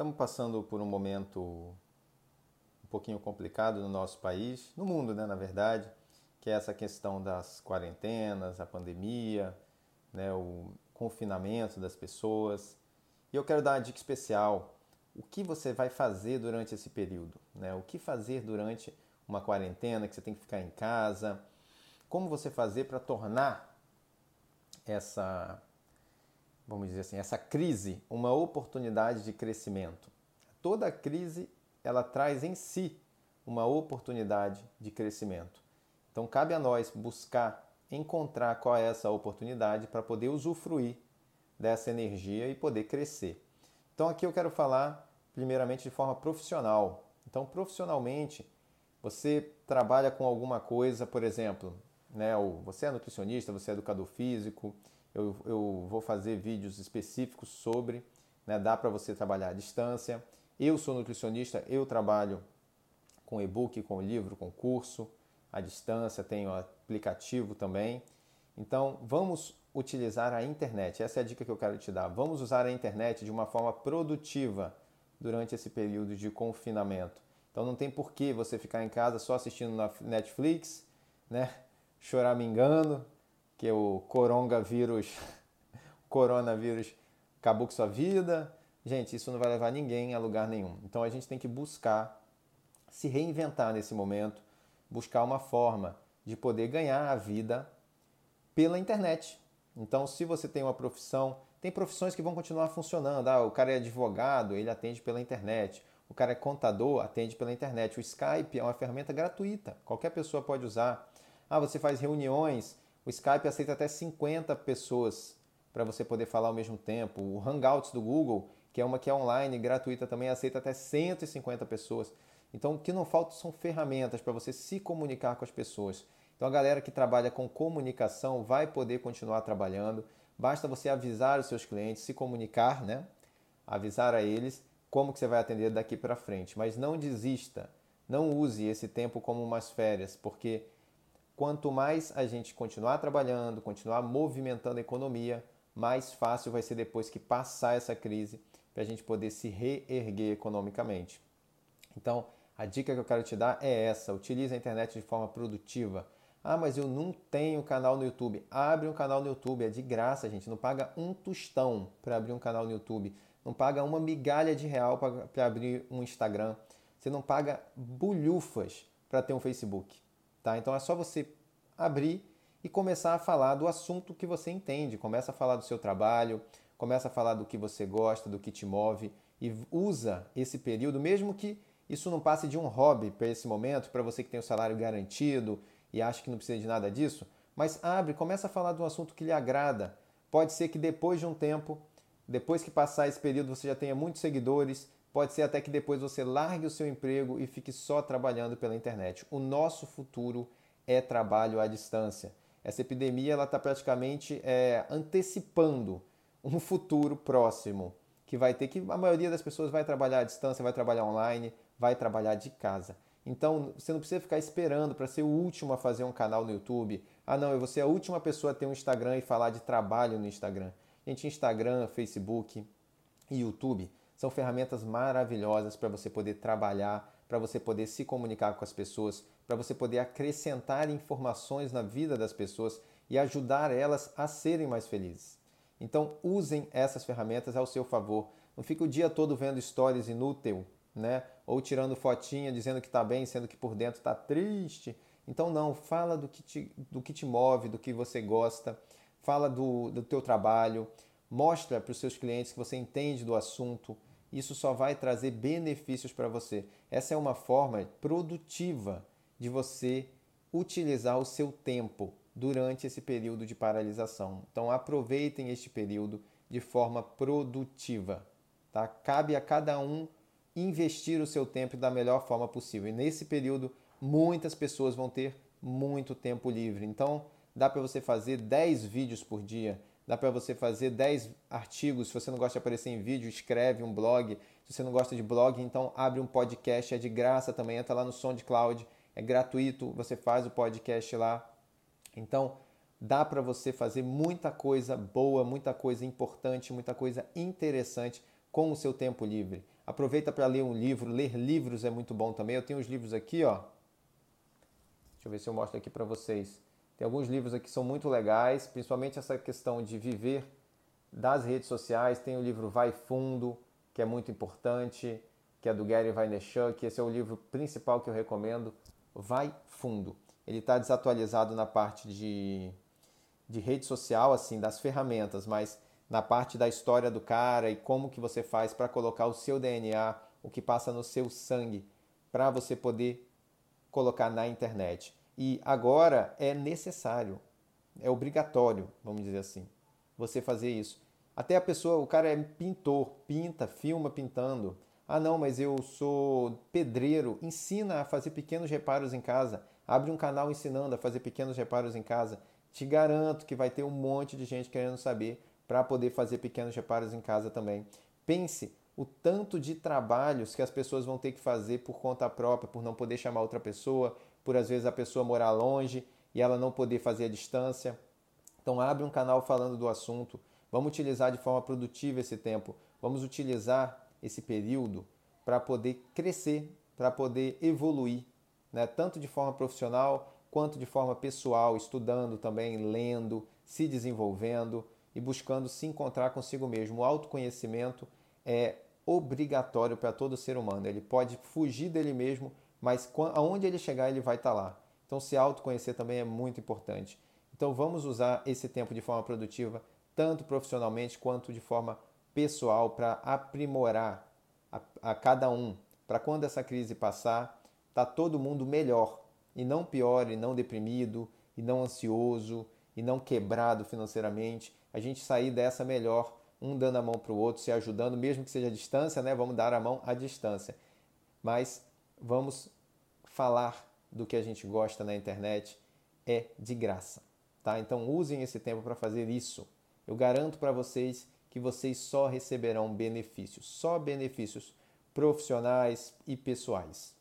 Estamos passando por um momento um pouquinho complicado no nosso país, no mundo, né, na verdade, que é essa questão das quarentenas, a pandemia, né, o confinamento das pessoas. E eu quero dar uma dica especial. O que você vai fazer durante esse período? Né? O que fazer durante uma quarentena que você tem que ficar em casa? Como você fazer para tornar essa vamos dizer assim, essa crise uma oportunidade de crescimento. Toda crise ela traz em si uma oportunidade de crescimento. Então cabe a nós buscar encontrar qual é essa oportunidade para poder usufruir dessa energia e poder crescer. Então aqui eu quero falar primeiramente de forma profissional. Então profissionalmente você trabalha com alguma coisa, por exemplo, né, ou você é nutricionista, você é educador físico, eu, eu vou fazer vídeos específicos sobre, né, dá para você trabalhar à distância. Eu sou nutricionista, eu trabalho com e-book, com livro, com curso, à distância, tenho aplicativo também. Então, vamos utilizar a internet. Essa é a dica que eu quero te dar. Vamos usar a internet de uma forma produtiva durante esse período de confinamento. Então, não tem por que você ficar em casa só assistindo na Netflix, né? Choramingando, que o coronavírus, coronavírus acabou com sua vida. Gente, isso não vai levar ninguém a lugar nenhum. Então a gente tem que buscar se reinventar nesse momento, buscar uma forma de poder ganhar a vida pela internet. Então, se você tem uma profissão, tem profissões que vão continuar funcionando. Ah, o cara é advogado, ele atende pela internet. O cara é contador, atende pela internet. O Skype é uma ferramenta gratuita, qualquer pessoa pode usar. Ah, você faz reuniões o Skype aceita até 50 pessoas para você poder falar ao mesmo tempo. O Hangouts do Google, que é uma que é online, gratuita também, aceita até 150 pessoas. Então, o que não falta são ferramentas para você se comunicar com as pessoas. Então, a galera que trabalha com comunicação vai poder continuar trabalhando. Basta você avisar os seus clientes, se comunicar, né? Avisar a eles como que você vai atender daqui para frente. Mas não desista. Não use esse tempo como umas férias, porque quanto mais a gente continuar trabalhando, continuar movimentando a economia, mais fácil vai ser depois que passar essa crise para a gente poder se reerguer economicamente. Então, a dica que eu quero te dar é essa: utilize a internet de forma produtiva. Ah, mas eu não tenho canal no YouTube. Abre um canal no YouTube, é de graça, gente. Não paga um tostão para abrir um canal no YouTube. Não paga uma migalha de real para abrir um Instagram. Você não paga bulhufas para ter um Facebook. Tá? Então é só você abrir e começar a falar do assunto que você entende. Começa a falar do seu trabalho, começa a falar do que você gosta, do que te move e usa esse período, mesmo que isso não passe de um hobby para esse momento, para você que tem o salário garantido e acha que não precisa de nada disso, mas abre, começa a falar de um assunto que lhe agrada. Pode ser que depois de um tempo, depois que passar esse período, você já tenha muitos seguidores, pode ser até que depois você largue o seu emprego e fique só trabalhando pela internet. O nosso futuro é trabalho à distância. Essa epidemia está praticamente é, antecipando um futuro próximo que vai ter que a maioria das pessoas vai trabalhar à distância, vai trabalhar online, vai trabalhar de casa. Então você não precisa ficar esperando para ser o último a fazer um canal no YouTube. Ah, não, eu vou ser a última pessoa a ter um Instagram e falar de trabalho no Instagram. Gente, Instagram, Facebook YouTube são ferramentas maravilhosas para você poder trabalhar, para você poder se comunicar com as pessoas, para você poder acrescentar informações na vida das pessoas e ajudar elas a serem mais felizes. Então, usem essas ferramentas ao seu favor. Não fique o dia todo vendo stories inútil, né? Ou tirando fotinha dizendo que está bem, sendo que por dentro está triste. Então, não, fala do que, te, do que te move, do que você gosta, fala do, do teu trabalho, mostra para os seus clientes que você entende do assunto. Isso só vai trazer benefícios para você. Essa é uma forma produtiva de você utilizar o seu tempo durante esse período de paralisação. Então aproveitem este período de forma produtiva. Tá? Cabe a cada um investir o seu tempo da melhor forma possível. E nesse período, muitas pessoas vão ter muito tempo livre. Então, dá para você fazer 10 vídeos por dia, dá para você fazer 10 artigos. Se você não gosta de aparecer em vídeo, escreve um blog. Se você não gosta de blog, então abre um podcast, é de graça também, entra lá no SoundCloud é gratuito, você faz o podcast lá. Então, dá para você fazer muita coisa boa, muita coisa importante, muita coisa interessante com o seu tempo livre. Aproveita para ler um livro, ler livros é muito bom também. Eu tenho os livros aqui, ó. Deixa eu ver se eu mostro aqui para vocês. Tem alguns livros aqui que são muito legais, principalmente essa questão de viver das redes sociais. Tem o livro Vai Fundo, que é muito importante, que é do Gary Vaynerchuk. Esse é o livro principal que eu recomendo. Vai Fundo. Ele está desatualizado na parte de, de rede social, assim, das ferramentas, mas na parte da história do cara e como que você faz para colocar o seu DNA, o que passa no seu sangue, para você poder colocar na internet. E agora é necessário, é obrigatório, vamos dizer assim, você fazer isso. Até a pessoa, o cara é pintor, pinta, filma pintando. Ah, não, mas eu sou pedreiro. Ensina a fazer pequenos reparos em casa. Abre um canal ensinando a fazer pequenos reparos em casa. Te garanto que vai ter um monte de gente querendo saber para poder fazer pequenos reparos em casa também. Pense o tanto de trabalhos que as pessoas vão ter que fazer por conta própria, por não poder chamar outra pessoa, por às vezes a pessoa morar longe e ela não poder fazer a distância. Então abre um canal falando do assunto. Vamos utilizar de forma produtiva esse tempo. Vamos utilizar esse período para poder crescer, para poder evoluir, né? tanto de forma profissional quanto de forma pessoal, estudando também, lendo, se desenvolvendo e buscando se encontrar consigo mesmo. O autoconhecimento é obrigatório para todo ser humano. Ele pode fugir dele mesmo, mas aonde ele chegar, ele vai estar tá lá. Então, se autoconhecer também é muito importante. Então, vamos usar esse tempo de forma produtiva, tanto profissionalmente quanto de forma pessoal, para aprimorar a, a, cada um. Para quando essa crise passar, tá todo mundo melhor e não pior, e não deprimido, e não ansioso, e não quebrado financeiramente. A gente sair dessa melhor um dando a mão para o outro, se ajudando, mesmo que seja à distância, né? Vamos dar a mão à distância. Mas vamos falar do que a gente gosta na internet é de graça, tá? Então usem esse tempo para fazer isso. Eu garanto para vocês que vocês só receberão benefícios, só benefícios profissionais e pessoais.